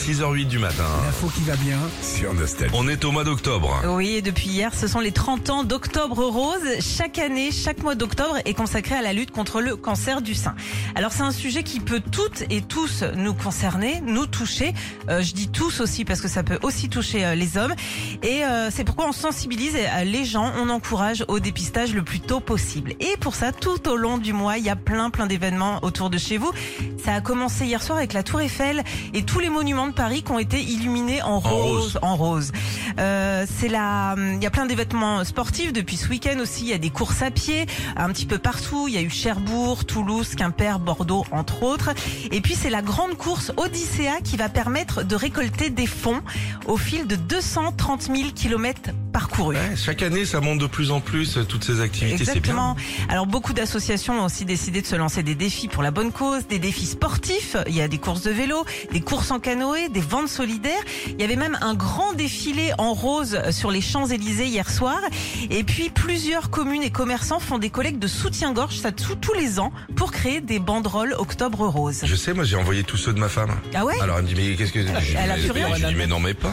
6h08 du matin. L'info qui va bien sur Nostalgie. On est au mois d'octobre. Oui, et depuis hier, ce sont les 30 ans d'Octobre Rose. Chaque année, chaque mois d'octobre est consacré à la lutte contre le cancer du sein. Alors c'est un sujet qui peut toutes et tous nous concerner, nous toucher. Euh, je dis tous aussi parce que ça peut aussi toucher euh, les hommes. Et euh, c'est pourquoi on sensibilise euh, les gens, on encourage au dépistage le plus tôt possible. Et pour ça, tout au long du mois, il y a plein plein d'événements autour de chez vous. Ça a commencé hier soir avec la Tour Eiffel et tous les monuments de Paris qui ont été illuminés en rose. rose. En rose. Euh, c'est la, il y a plein d'événements sportifs depuis ce week-end aussi. Il y a des courses à pied un petit peu partout. Il y a eu Cherbourg, Toulouse, Quimper, Bordeaux, entre autres. Et puis c'est la grande course Odyssea qui va permettre de récolter des fonds au fil de 230 000 kilomètres Ouais, chaque année, ça monte de plus en plus, euh, toutes ces activités, bien. Exactement. Alors beaucoup d'associations ont aussi décidé de se lancer des défis pour la bonne cause, des défis sportifs. Il y a des courses de vélo, des courses en canoë, des ventes solidaires. Il y avait même un grand défilé en rose sur les Champs-Élysées hier soir. Et puis plusieurs communes et commerçants font des collectes de soutien-gorge ça tous tous les ans pour créer des banderoles Octobre Rose. Je sais, moi j'ai envoyé tous ceux de ma femme. Ah ouais? Alors elle me dit mais qu'est-ce que je, Elle a mais- plus rien. je dis mais non mais pas.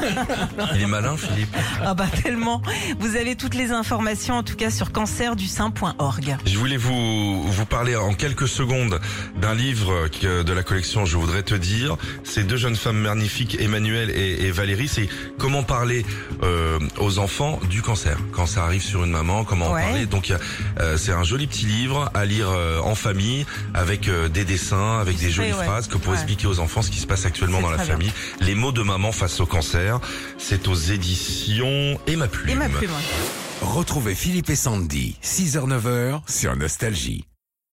Il est malin Philippe. Ah bah tellement. Vous avez toutes les informations en tout cas sur cancerdusein.org. Je voulais vous vous parler en quelques secondes d'un livre que- de la collection Je voudrais te dire. Ces deux jeunes femmes magnifiques, Emmanuel et, et Valérie, c'est comment parler euh, aux enfants du cancer. Quand ça arrive sur une maman, comment en parler. Donc euh, c'est un joli petit livre à lire euh, en famille avec euh, des dessins, avec des jolies ouais. phrases que pour Ouais. expliquer aux enfants ce qui se passe actuellement dans la bien. famille. Les mots de maman face au cancer. C'est aux éditions et ma plume. Et ma plume. Retrouvez Philippe et Sandy, 6h-9h sur Nostalgie.